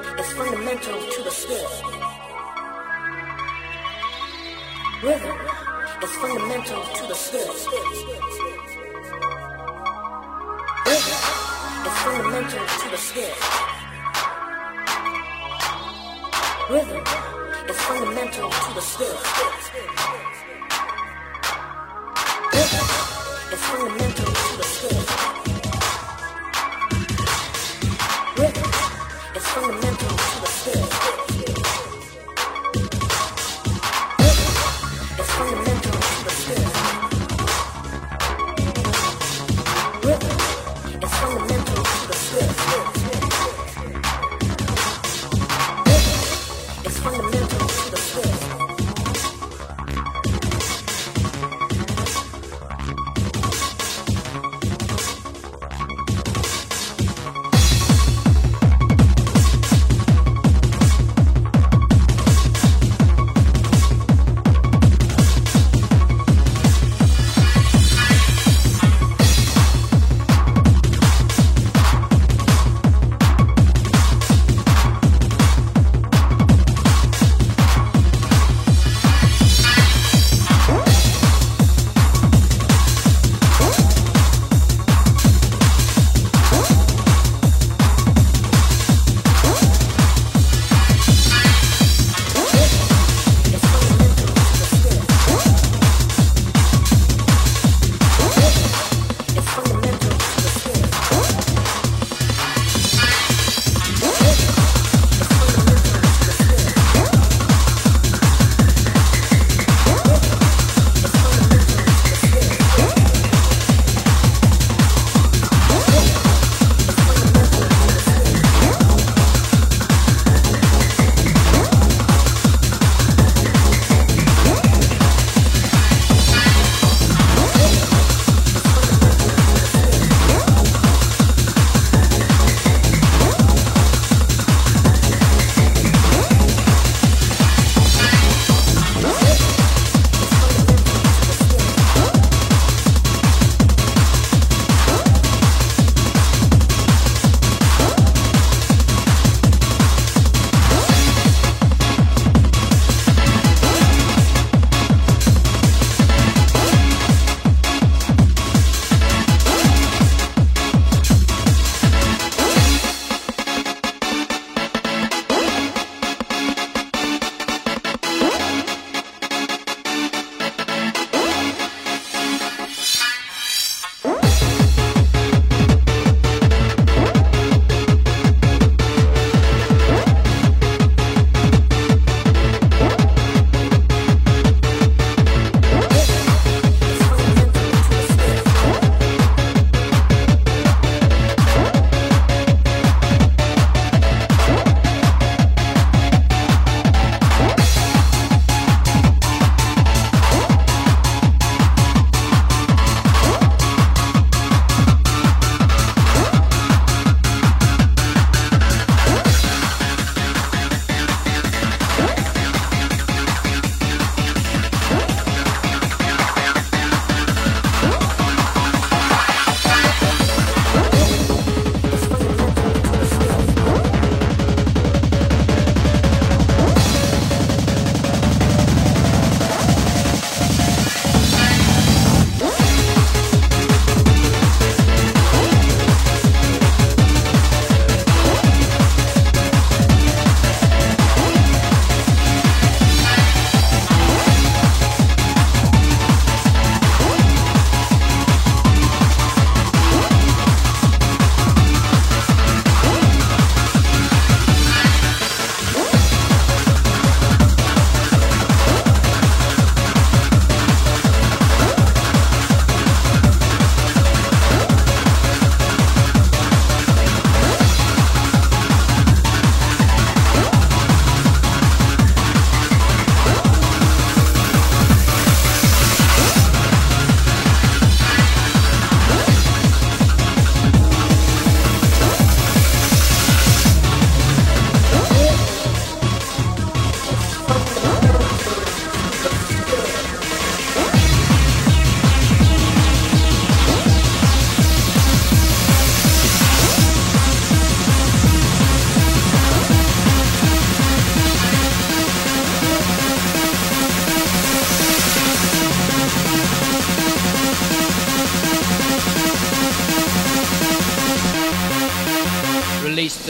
Is fundamental to the spirit. Rhythm is fundamental to the spirit. Rhythm is fundamental to the spirit. Rhythm is fundamental to the spirit. Rhythm is fundamental to the spirit.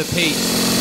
The peace.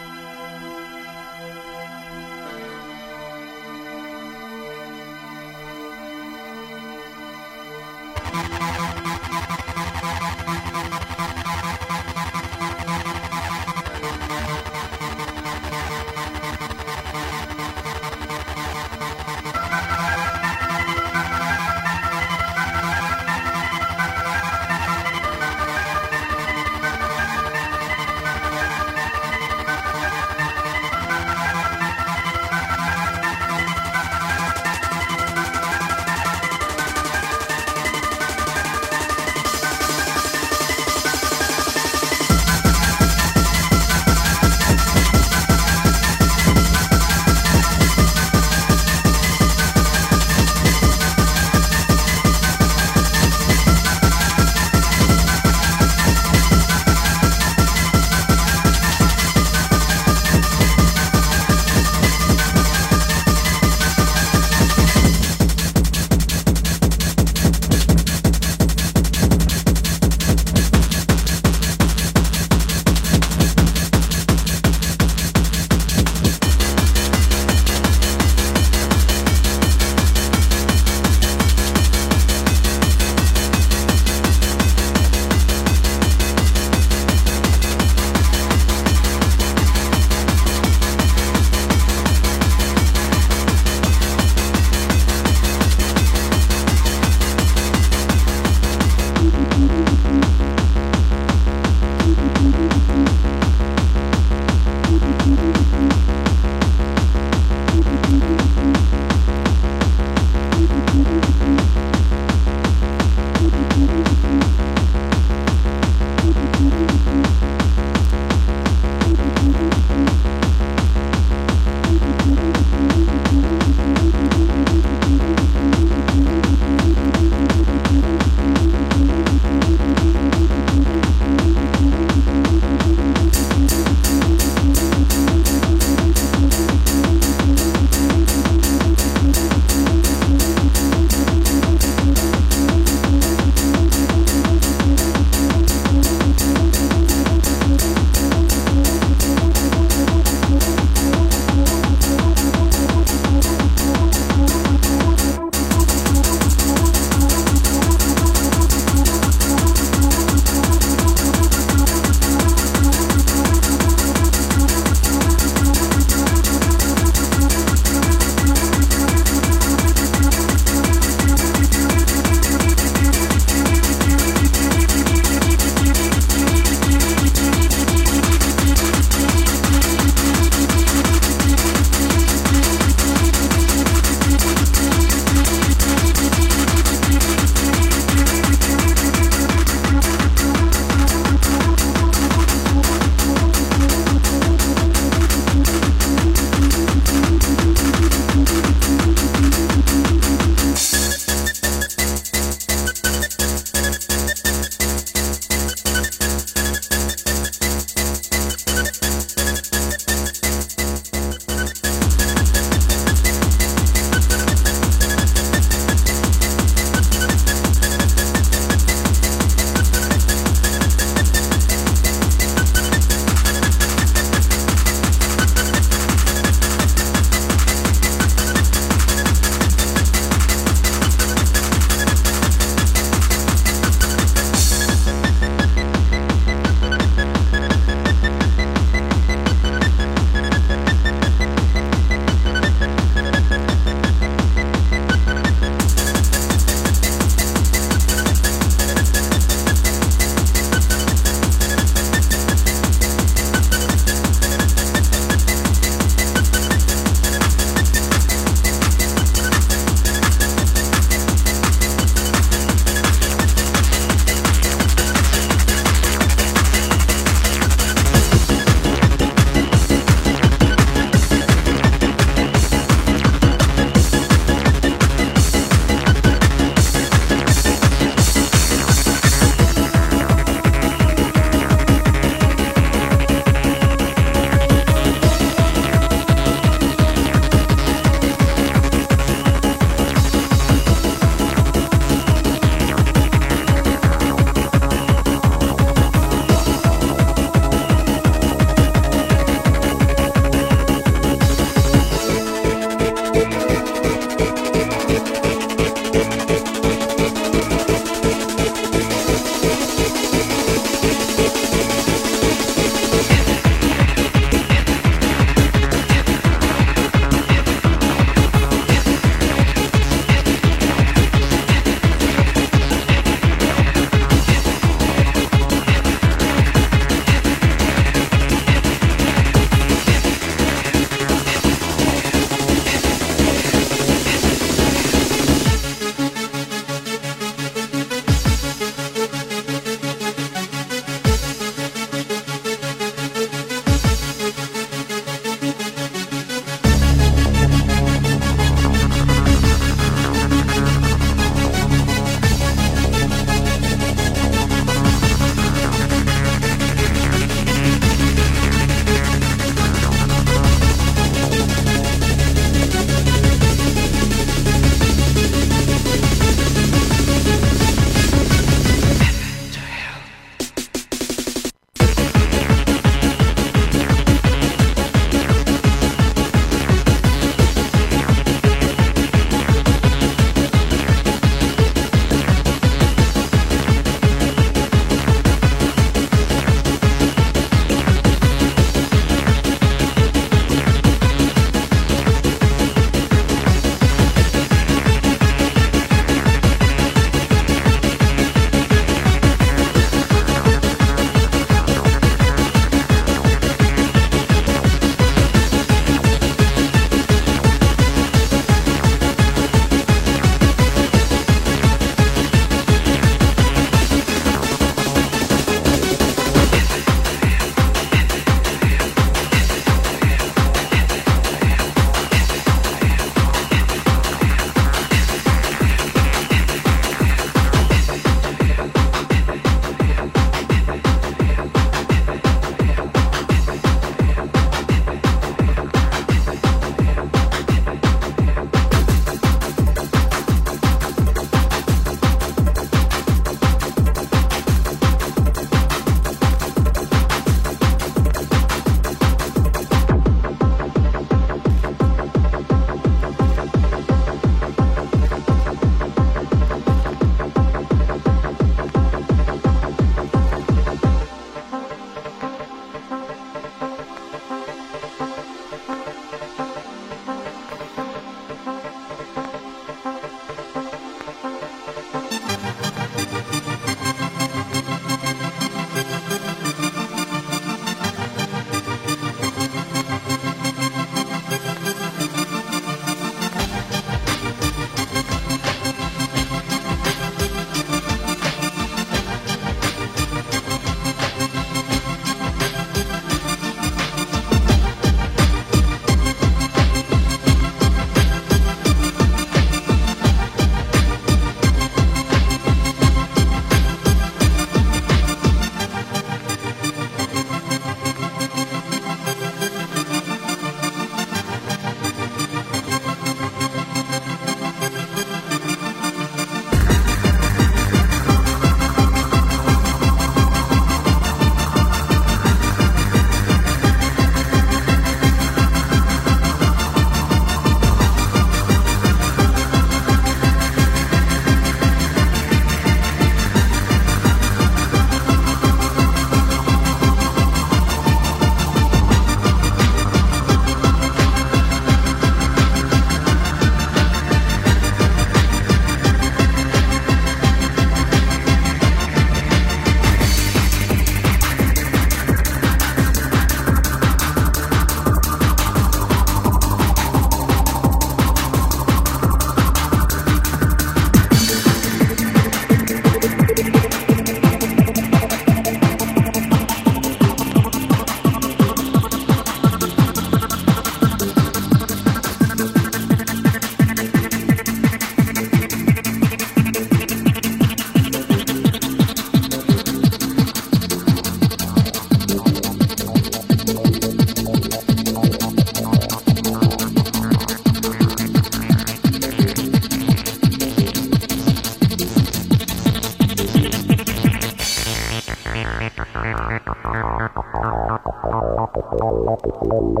Thank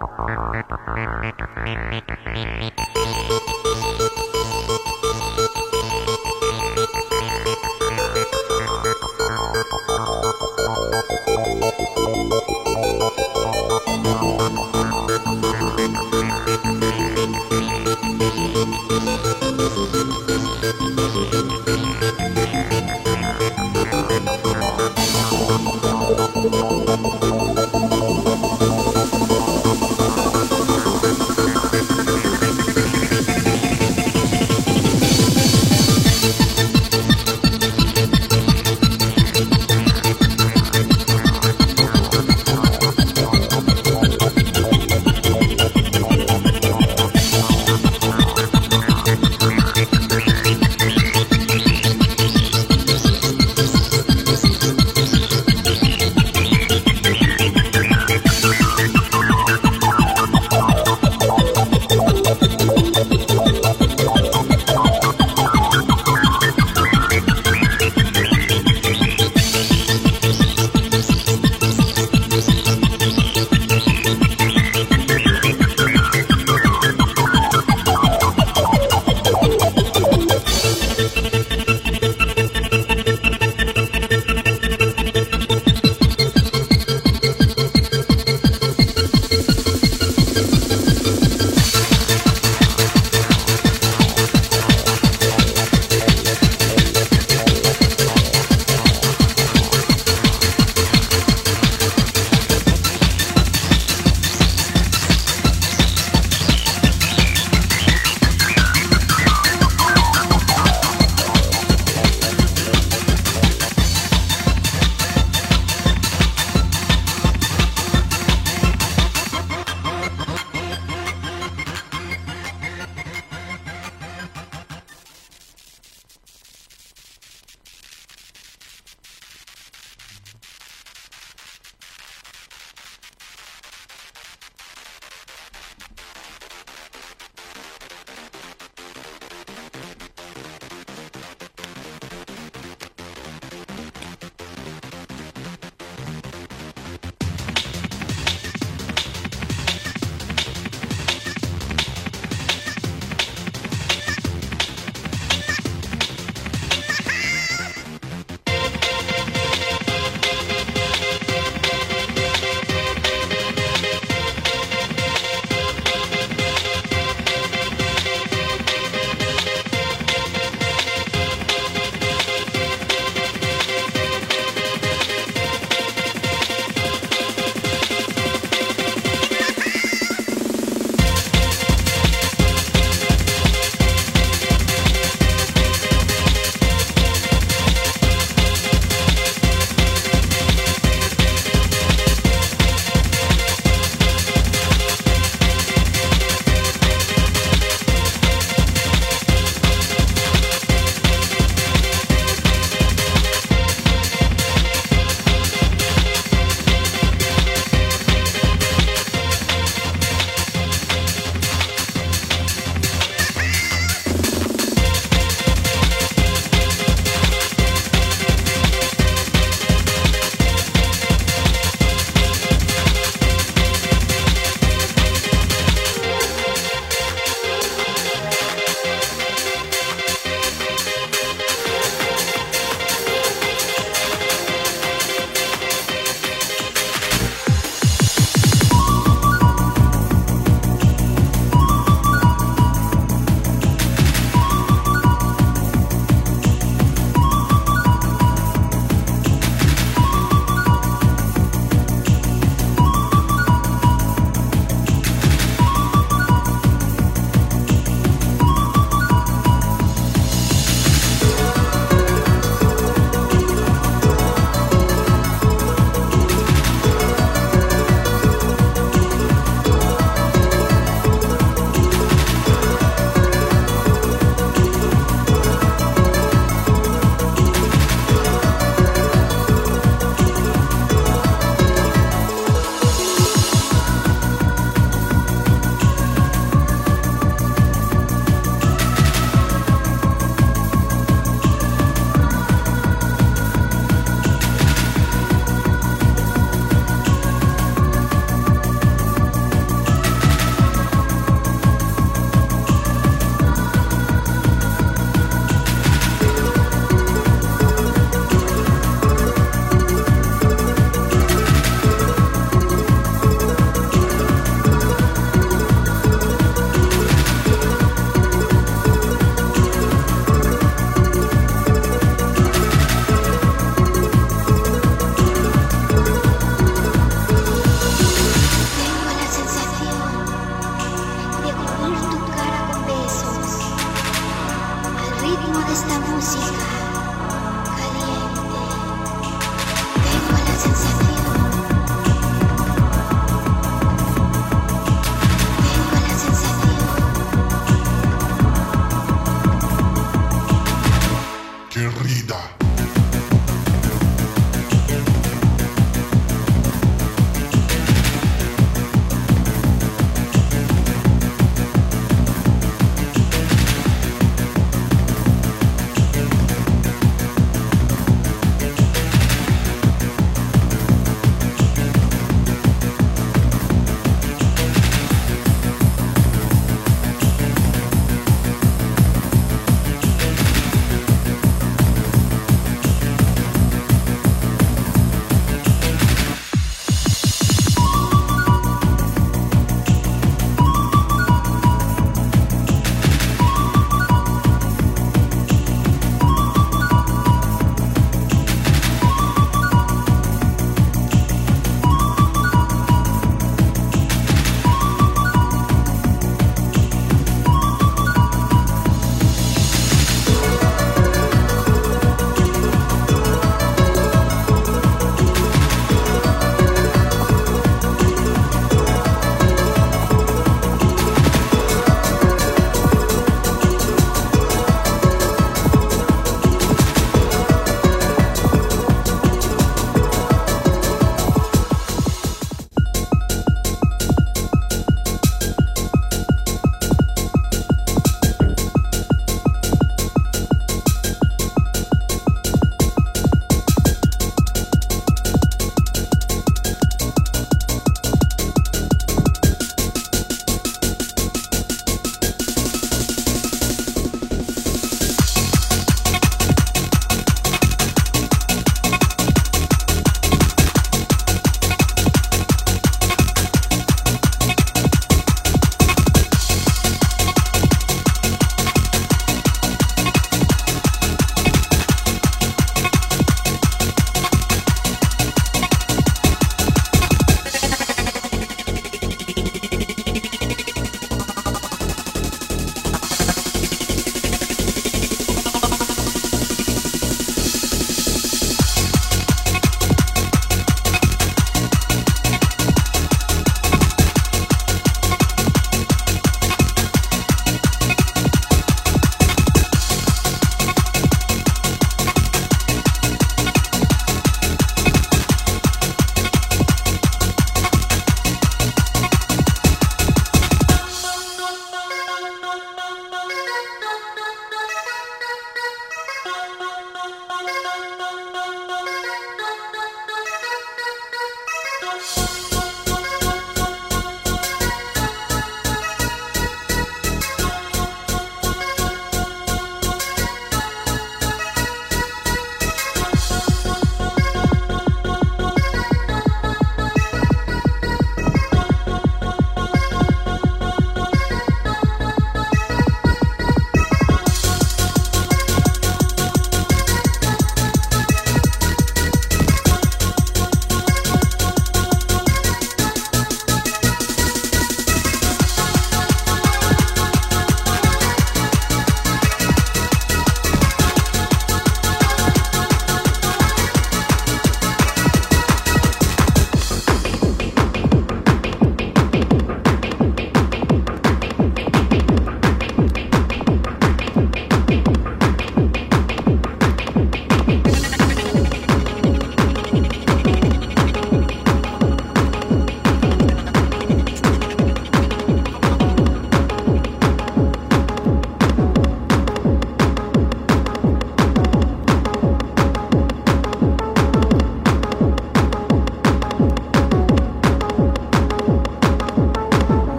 you.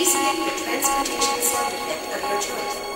Please pick the transportation sound of your choice.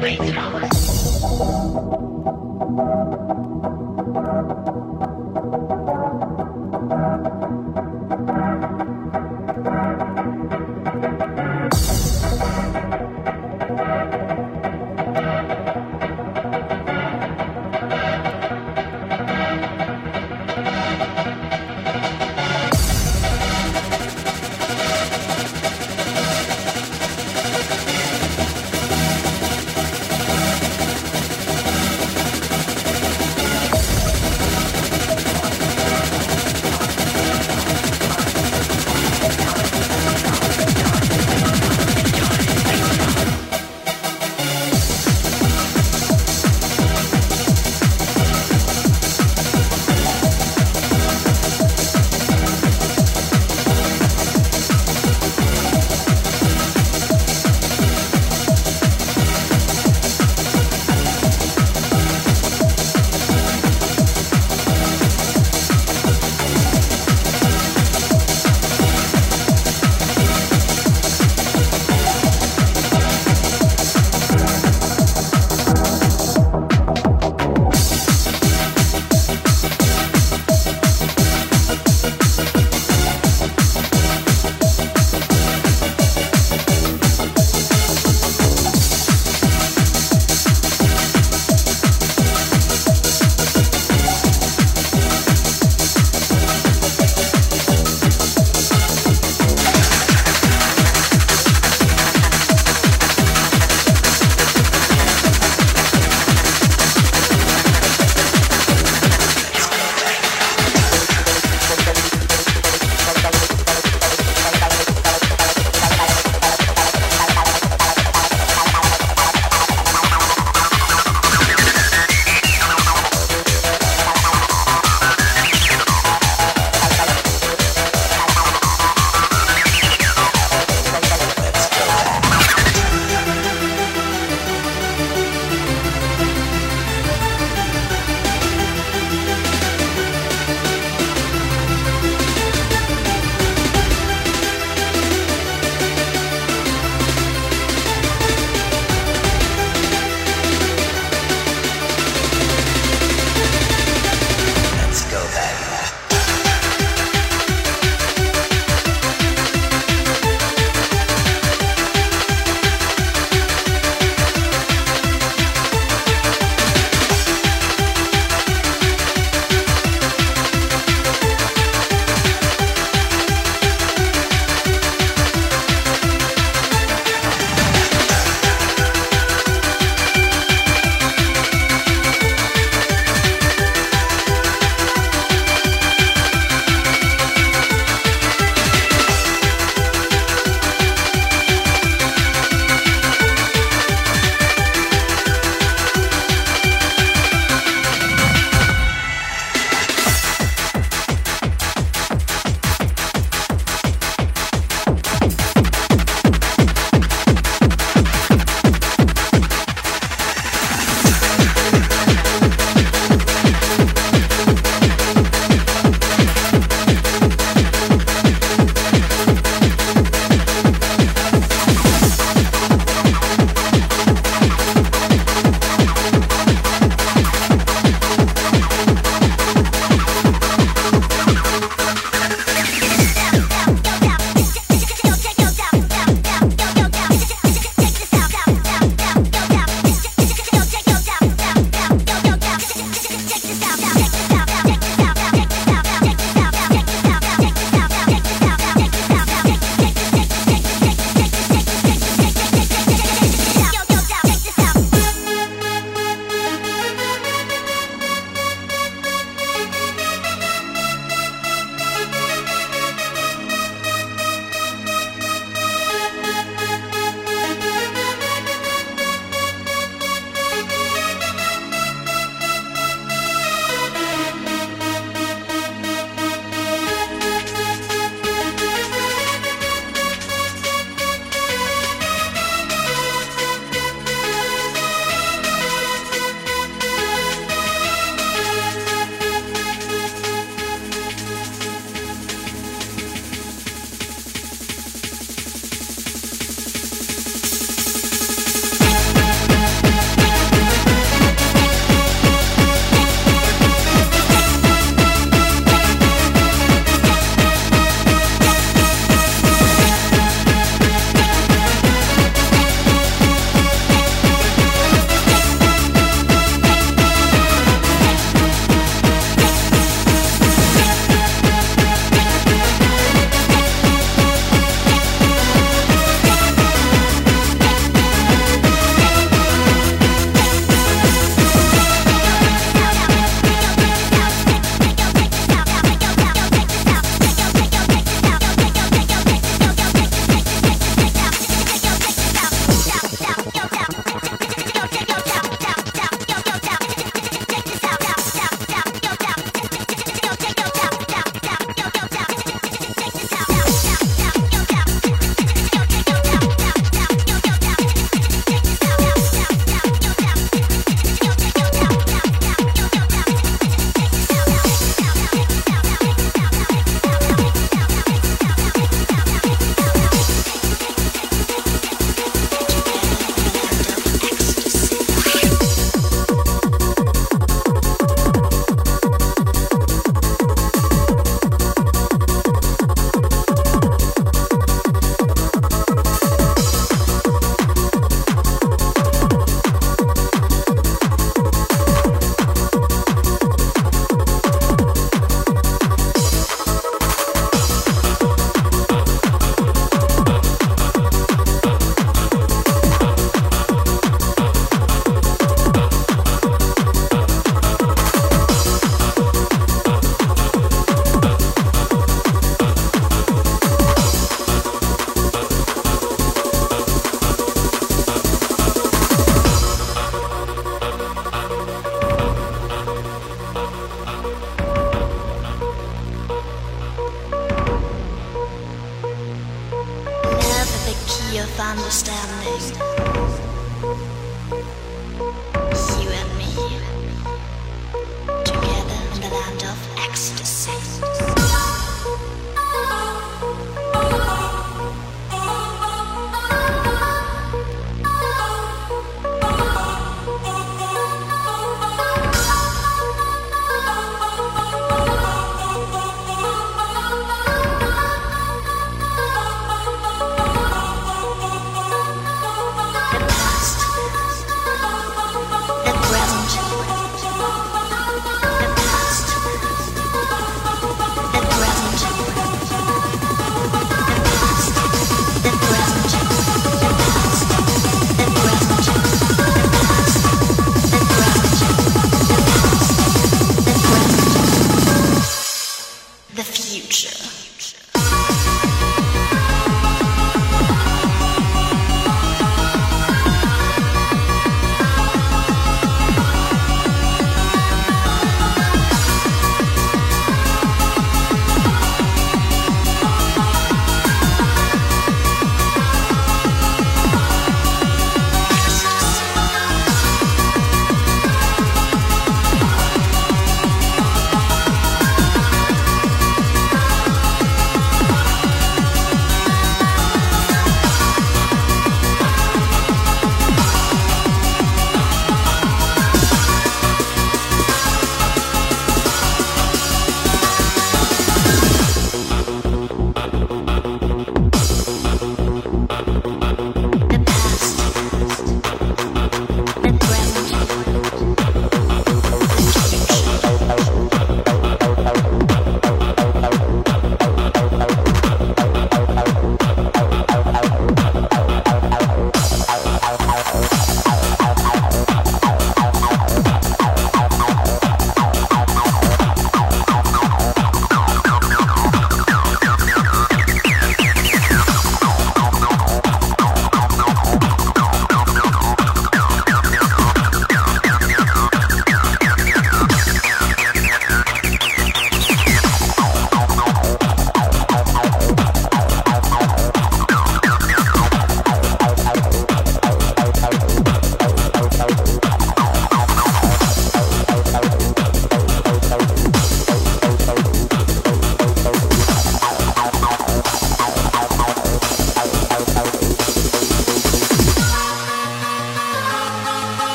Wait.